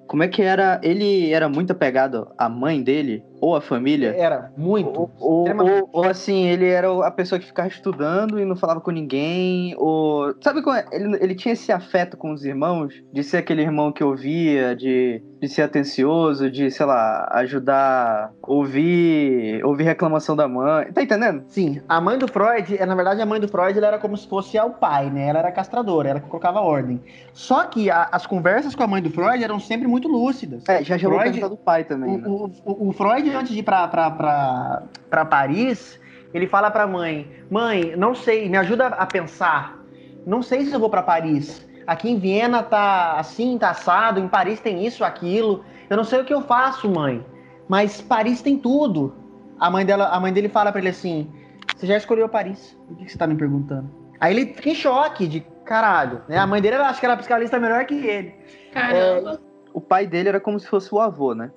C: Como é que era? Ele era muito apegado à mãe dele ou à família?
A: Era, muito.
C: Ou, ou, ou, assim, ele era a pessoa que ficava estudando e não falava com ninguém. Ou. Sabe como é? Ele, ele tinha esse afeto com os irmãos? De ser aquele irmão que ouvia, de, de ser atencioso, de, sei lá, ajudar, ouvir, ouvir reclamação da mãe. Tá entendendo?
A: Sim. A mãe do Freud, é, na verdade, a mãe do Freud ela era como se fosse o pai, né? Ela era castradora, ela que colocava ordem. Só que a, as conversas com a mãe do Freud eram sempre muito lúcidas.
C: É, já já vou perguntar do pai também.
A: Né? O, o, o, Freud, antes de ir pra Paris, ele fala pra mãe: Mãe, não sei, me ajuda a pensar. Não sei se eu vou para Paris. Aqui em Viena tá assim, tá assado, em Paris tem isso, aquilo. Eu não sei o que eu faço, mãe. Mas Paris tem tudo. A mãe, dela, a mãe dele fala para ele assim: Você já escolheu Paris? O que você tá me perguntando? Aí ele fica em choque de caralho. Né? A mãe dele, eu acho que era psicanalista melhor que ele.
B: Caramba.
C: É, o pai dele era como se fosse o avô, né?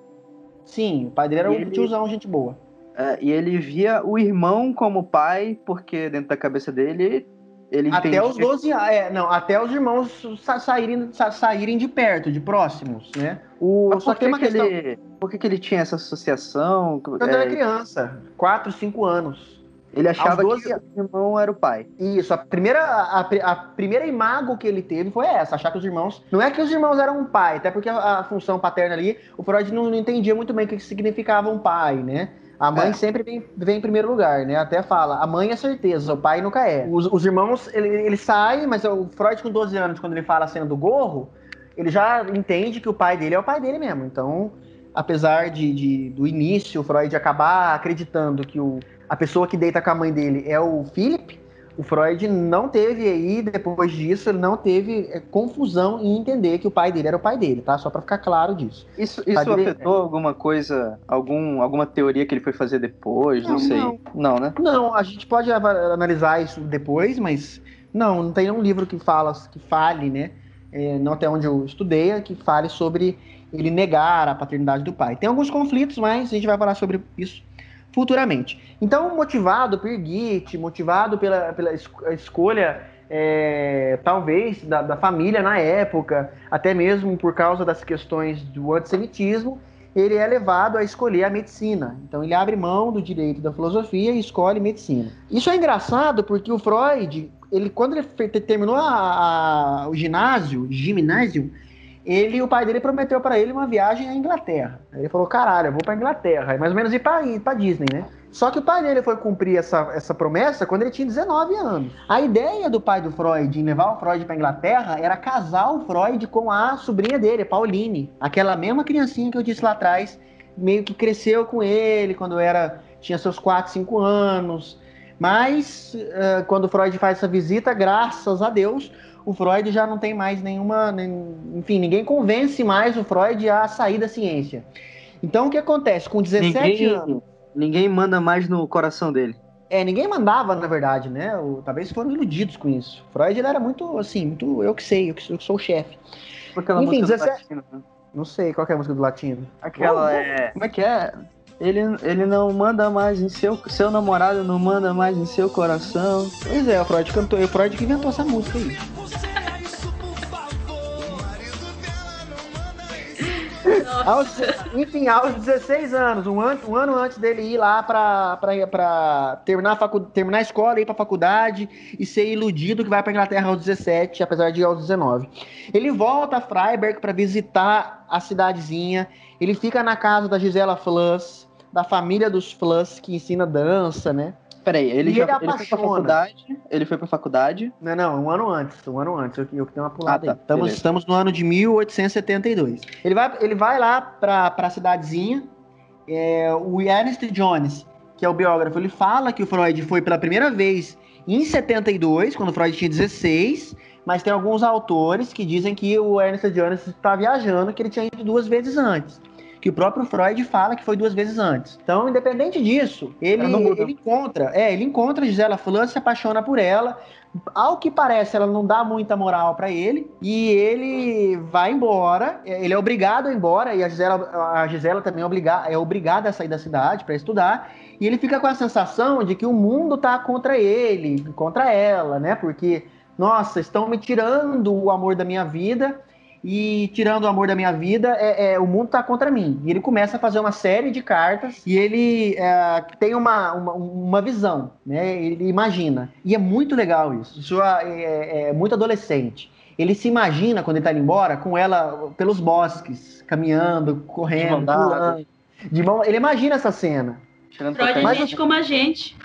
A: Sim, o pai dele era e um ele... tiozão, gente boa.
C: É, e ele via o irmão como pai, porque dentro da cabeça dele, ele
A: Até os 12 é, não, até os irmãos sa saírem, sa saírem de perto, de próximos, né?
C: O, Mas só que, que questão... ele, por que, que ele tinha essa associação?
A: Quando é... era criança, 4, 5 anos.
C: Ele achava 12... que o irmão era o pai.
A: Isso, a primeira, a, a, primeira imago que ele teve foi essa, achar que os irmãos. Não é que os irmãos eram um pai, até porque a, a função paterna ali, o Freud não, não, entendia muito bem o que significava um pai, né? A mãe é. sempre vem, vem em primeiro lugar, né? Até fala, a mãe é certeza, o pai nunca é. Os, os irmãos, ele, ele sai, mas o Freud com 12 anos, quando ele fala a cena do gorro, ele já entende que o pai dele é o pai dele mesmo. Então, apesar de, de do início, o Freud acabar acreditando que o, a pessoa que deita com a mãe dele é o Philip, o Freud não teve aí, depois disso, ele não teve é, confusão em entender que o pai dele era o pai dele, tá? Só para ficar claro disso.
C: Isso, isso afetou dele... alguma coisa, algum, alguma teoria que ele foi fazer depois? Não, não sei. Não. não, né?
A: Não, a gente pode analisar isso depois, mas não, não tem nenhum livro que fala, que fale, né? É, não até onde eu estudei, que fale sobre ele negar a paternidade do pai. Tem alguns conflitos, mas a gente vai falar sobre isso futuramente. Então, motivado por Git, motivado pela, pela escolha, é, talvez, da, da, família na época, até mesmo por causa das questões do antissemitismo, ele é levado a escolher a medicina. Então, ele abre mão do direito da filosofia e escolhe medicina. Isso é engraçado porque o Freud, ele, quando ele terminou a, a, o ginásio, ginásio, ele o pai dele prometeu para ele uma viagem à Inglaterra. Ele falou: caralho, eu vou para Inglaterra. É mais ou menos ir para Disney, né? Só que o pai dele foi cumprir essa, essa promessa quando ele tinha 19 anos. A ideia do pai do Freud em levar o Freud para Inglaterra era casar o Freud com a sobrinha dele, Pauline, aquela mesma criancinha que eu disse lá atrás, meio que cresceu com ele quando era tinha seus 4, 5 anos. Mas uh, quando o Freud faz essa visita, graças a Deus, o Freud já não tem mais nenhuma. Nem, enfim, ninguém convence mais o Freud a sair da ciência. Então o que acontece? Com 17
C: ninguém,
A: anos.
C: Ninguém manda mais no coração dele.
A: É, ninguém mandava, na verdade, né? O, talvez foram iludidos com isso. Freud ele era muito, assim, muito. Eu que sei, eu que sou, eu sou o chefe. Enfim, 17. Latino, né? Não sei, qual é a música do latino?
C: Aquela é. Como é que é? Ele, ele não manda mais em seu. Seu namorado não manda mais em seu coração.
A: Pois é, o Freud cantou. E o Freud que inventou essa música aí. aos, enfim, aos 16 anos, um ano, um ano antes dele ir lá para terminar, a facu, terminar a escola, ir para a faculdade e ser iludido que vai para Inglaterra aos 17, apesar de ir aos 19. Ele volta a Freiberg para visitar a cidadezinha. Ele fica na casa da Gisela Fluss, da família dos Fluss, que ensina dança, né?
C: Peraí, ele, já, ele, ele foi pra faculdade? Ele foi pra faculdade?
A: Não, não, um ano antes, um ano antes, eu, eu que tenho uma pulada ah, tá, Estamos, estamos no ano de 1872. Ele vai, ele vai lá pra, pra cidadezinha, é, o Ernest Jones, que é o biógrafo, ele fala que o Freud foi pela primeira vez em 72, quando o Freud tinha 16, mas tem alguns autores que dizem que o Ernest Jones está viajando, que ele tinha ido duas vezes antes que o próprio Freud fala que foi duas vezes antes. Então, independente disso, ele, ele encontra, é, ele encontra a Gisela Fulano, se apaixona por ela. Ao que parece, ela não dá muita moral para ele e ele vai embora. Ele é obrigado a ir embora e a Gisela, a Gisela também é, obrigada, é obrigada a sair da cidade para estudar. E ele fica com a sensação de que o mundo tá contra ele, contra ela, né? Porque, nossa, estão me tirando o amor da minha vida e tirando o amor da minha vida, é, é, o mundo tá contra mim. E ele começa a fazer uma série de cartas e ele é, tem uma, uma, uma, visão, né? Ele imagina. E é muito legal isso. Isso é, é, é muito adolescente. Ele se imagina, quando ele tá indo embora, com ela pelos bosques, caminhando, correndo, de pulando. De mão, ele imagina essa cena.
B: Freud é gente como a gente.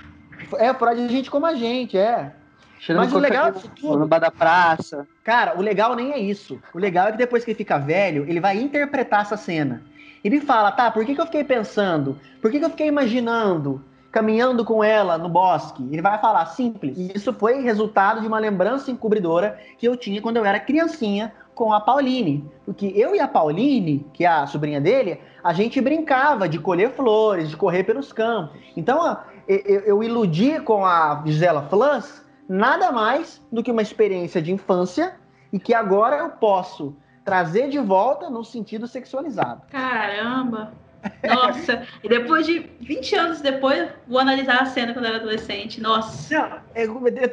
A: É, Freud é gente como a gente, é.
C: Tirando Mas o legal disso tudo. da praça.
A: Cara, o legal nem é isso. O legal é que depois que ele fica velho, ele vai interpretar essa cena. Ele fala, tá, por que, que eu fiquei pensando? Por que, que eu fiquei imaginando? Caminhando com ela no bosque. Ele vai falar simples. Isso foi resultado de uma lembrança encobridora que eu tinha quando eu era criancinha com a Pauline. Porque eu e a Pauline, que é a sobrinha dele, a gente brincava de colher flores, de correr pelos campos. Então eu, eu iludi com a Gisela Flans nada mais do que uma experiência de infância e que agora eu posso trazer de volta no sentido sexualizado.
B: Caramba! Nossa, e depois de 20 anos depois, vou analisar a cena quando eu era adolescente. Nossa. Não,
A: é,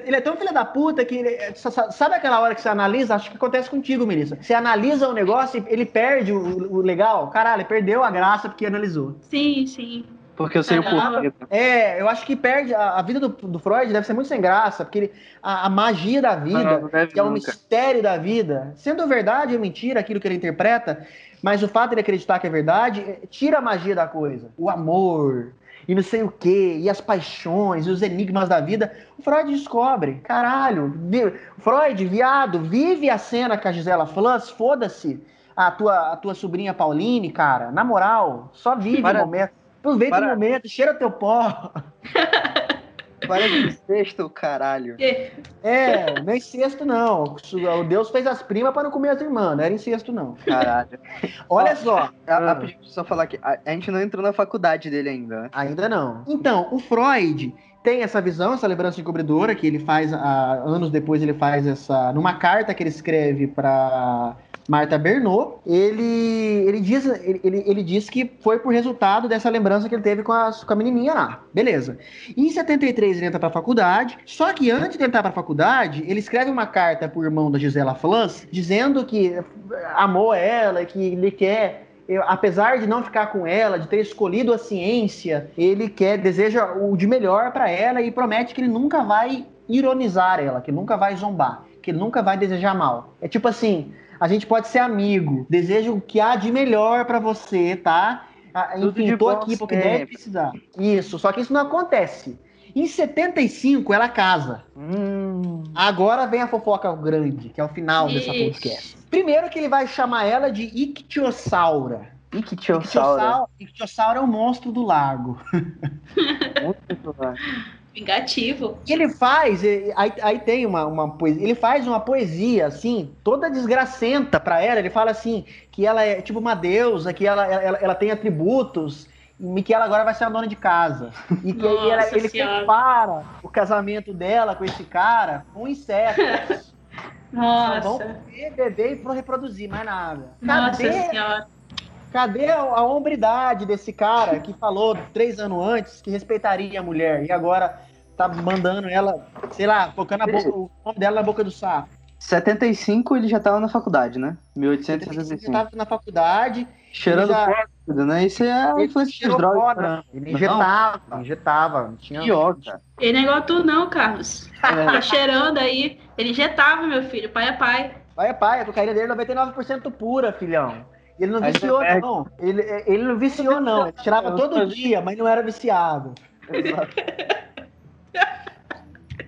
A: ele é tão filho da puta que. Ele, é, sabe aquela hora que você analisa? Acho que acontece contigo, Melissa. Você analisa o negócio e ele perde o, o legal. Caralho, perdeu a graça porque analisou.
B: Sim, sim.
C: Porque eu sei o porquê.
A: É, eu acho que perde. A, a vida do, do, Freud deve ser muito sem graça, porque ele, a, a, magia da vida, não, não que é o mistério da vida, sendo verdade ou mentira aquilo que ele interpreta, mas o fato de ele acreditar que é verdade, é, tira a magia da coisa. O amor, e não sei o quê, e as paixões, e os enigmas da vida. O Freud descobre. Caralho, Freud, viado, vive a cena com a Gisela Flans, foda-se a tua, a tua sobrinha Pauline, cara. Na moral, só vive Para... o momento. Aproveita Para... o momento, cheira teu pó.
C: Parece sexto, caralho.
A: É, nem sexto não. O Deus fez as primas para não comer as irmãs, não era em sexto não.
C: Caralho.
A: Olha só.
C: Ah. Só falar que a, a, gente não entrou na faculdade dele ainda. Né?
A: Ainda não. Então, o Freud tem essa visão, essa lembrança encobridora que ele faz, a, anos depois ele faz essa, numa carta que ele escreve para Marta Bernot, ele, ele, diz, ele, ele diz que foi por resultado dessa lembrança que ele teve com a, com a menininha lá. Beleza. Em 73 ele entra pra faculdade, só que antes de entrar pra faculdade, ele escreve uma carta pro irmão da Gisela Flans, dizendo que amou ela, que ele quer eu, apesar de não ficar com ela, de ter escolhido a ciência, ele quer, deseja o de melhor para ela e promete que ele nunca vai ironizar ela, que nunca vai zombar, que nunca vai desejar mal. É tipo assim, a gente pode ser amigo. Desejo o que há de melhor para você, tá? Ah, enfim, tô aqui porque sempre. deve precisar. Isso, só que isso não acontece. Em 75, ela casa. Hum. Agora vem a fofoca grande, que é o final Ixi. dessa podcast. Primeiro que ele vai chamar ela de Ictiosaura.
C: Ictiosaura.
A: Ictiosaura é o monstro do lago.
B: Monstro do lago. Vingativo.
A: E ele faz, aí, aí tem uma, uma poesia, ele faz uma poesia, assim, toda desgracenta para ela. Ele fala assim, que ela é tipo uma deusa, que ela, ela, ela tem atributos, e que ela agora vai ser a dona de casa. E que Nossa ela, ele compara o casamento dela com esse cara com insetos.
B: Nossa.
A: Só vão comer, beber e reproduzir, mais nada.
B: Nossa Cadê? senhora.
A: Cadê a, a hombridade desse cara que falou três anos antes que respeitaria a mulher e agora tá mandando ela, sei lá, colocando a boca, o nome dela na boca do sapo.
C: 75 ele já tava na faculdade, né? 1875. Ele
A: tava na faculdade.
C: Cheirando já... né? Isso é influência
A: das drogas. Né? Ele injetava, não. injetava. Tinha...
C: Idiota.
B: Ele não é igual tu não, Carlos. É. Tá cheirando aí. Ele injetava, meu filho. Pai é pai.
A: Pai é pai. A cocaína dele é 99% pura, filhão. Ele não viciou, não. Ele, ele não viciou, não. Ele tirava todo dia, mas não era viciado. Exato.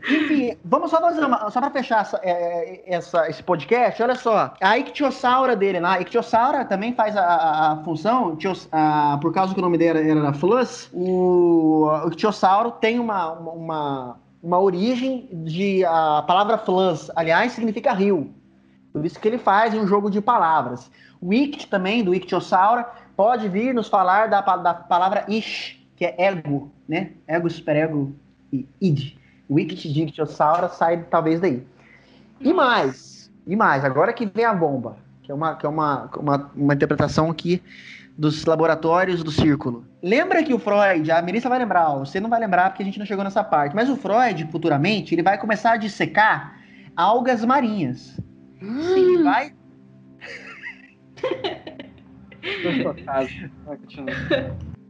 A: Enfim, vamos só fazer uma. Só pra fechar essa, é, essa, esse podcast, olha só. A ictiosaura dele lá, a ictiosaura também faz a, a, a função, a, por causa que o nome dela era Flus, o, o ictiosauro tem uma, uma, uma origem de. A palavra Flus, aliás, significa rio. Por isso que ele faz um jogo de palavras. O Ict também, do Ictiosaura, pode vir nos falar da, da palavra Ish, que é ego, né? Ego, superego e id. O Ict de Ictiosaura sai talvez daí. E mais, e mais, agora que vem a bomba, que é uma, que é uma, uma, uma interpretação aqui dos laboratórios do círculo. Lembra que o Freud, a Melissa vai lembrar, você não vai lembrar porque a gente não chegou nessa parte, mas o Freud, futuramente, ele vai começar a dissecar algas marinhas. Hum. Ele vai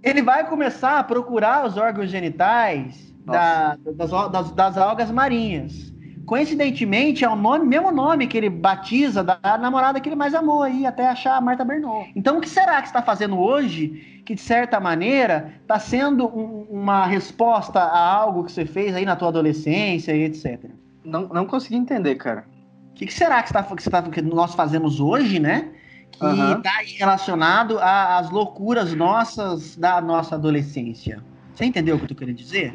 A: Ele vai começar a procurar os órgãos genitais da, das, das, das, algas marinhas. Coincidentemente, é o nome, mesmo nome que ele batiza da namorada que ele mais amou aí, até achar a Marta Bernot. Então, o que será que está fazendo hoje que, de certa maneira, está sendo um, uma resposta a algo que você fez aí na tua adolescência e etc?
C: Não, não consegui entender, cara.
A: O que, que, será que, está, que, você tá, que nós fazemos hoje, né? que está uhum. relacionado às loucuras nossas da nossa adolescência. Você entendeu o que eu tô querendo dizer?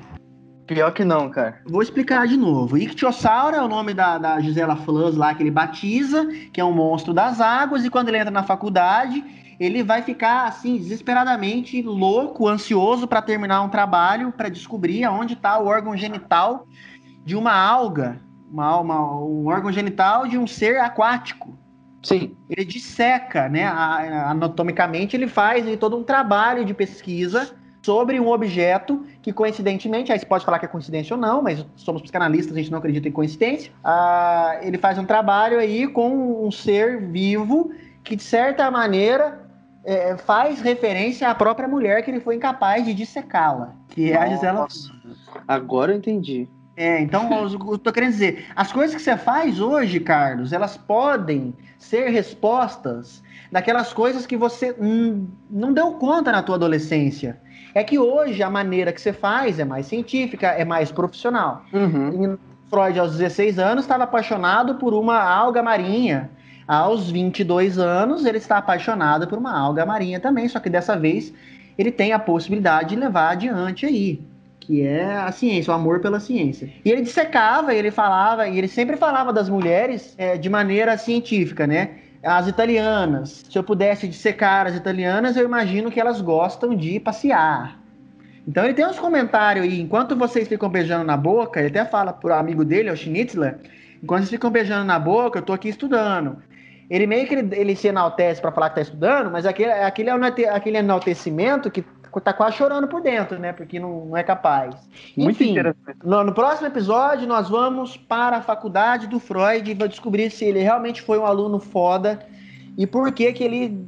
C: Pior que não, cara.
A: Vou explicar de novo. Ictiosauro é o nome da, da Gisela Flans lá que ele batiza, que é um monstro das águas, e quando ele entra na faculdade, ele vai ficar assim desesperadamente louco, ansioso para terminar um trabalho para descobrir aonde está o órgão genital de uma alga, uma, uma, um órgão genital de um ser aquático.
C: Sim.
A: Ele disseca, né? Anatomicamente, ele faz todo um trabalho de pesquisa sobre um objeto que, coincidentemente, aí você pode falar que é coincidência ou não, mas somos psicanalistas, a gente não acredita em coincidência. Ah, ele faz um trabalho aí com um ser vivo que, de certa maneira, é, faz referência à própria mulher que ele foi incapaz de dissecá-la, que é Nossa. a Gisela.
C: Agora eu entendi.
A: É, então, eu tô querendo dizer, as coisas que você faz hoje, Carlos, elas podem ser respostas daquelas coisas que você não deu conta na tua adolescência. É que hoje a maneira que você faz é mais científica, é mais profissional.
C: Uhum.
A: Freud, aos 16 anos, estava apaixonado por uma alga marinha. Aos 22 anos, ele está apaixonado por uma alga marinha também, só que dessa vez ele tem a possibilidade de levar adiante aí que é a ciência, o amor pela ciência. E ele dissecava, ele falava, e ele sempre falava das mulheres é, de maneira científica, né? As italianas, se eu pudesse dissecar as italianas, eu imagino que elas gostam de passear. Então ele tem uns comentários aí, enquanto vocês ficam beijando na boca, ele até fala pro amigo dele, o Schnitzler, enquanto vocês ficam beijando na boca, eu tô aqui estudando. Ele meio que ele, ele se enaltece para falar que tá estudando, mas aquele, aquele, aquele enaltecimento que tá quase chorando por dentro, né? Porque não, não é capaz. Muito Enfim, interessante. No, no, próximo episódio, nós vamos para a faculdade do Freud e vamos descobrir se ele realmente foi um aluno foda e por que que ele.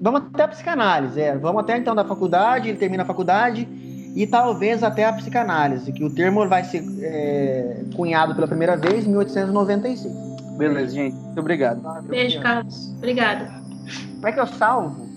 A: Vamos até a psicanálise, é. Vamos até então da faculdade, ele termina a faculdade e talvez até a psicanálise, que o termo vai ser é, cunhado pela primeira vez em 1896.
C: Beleza, gente. Muito obrigado.
B: Beijo, Carlos. Obrigada.
A: Como é que eu salvo?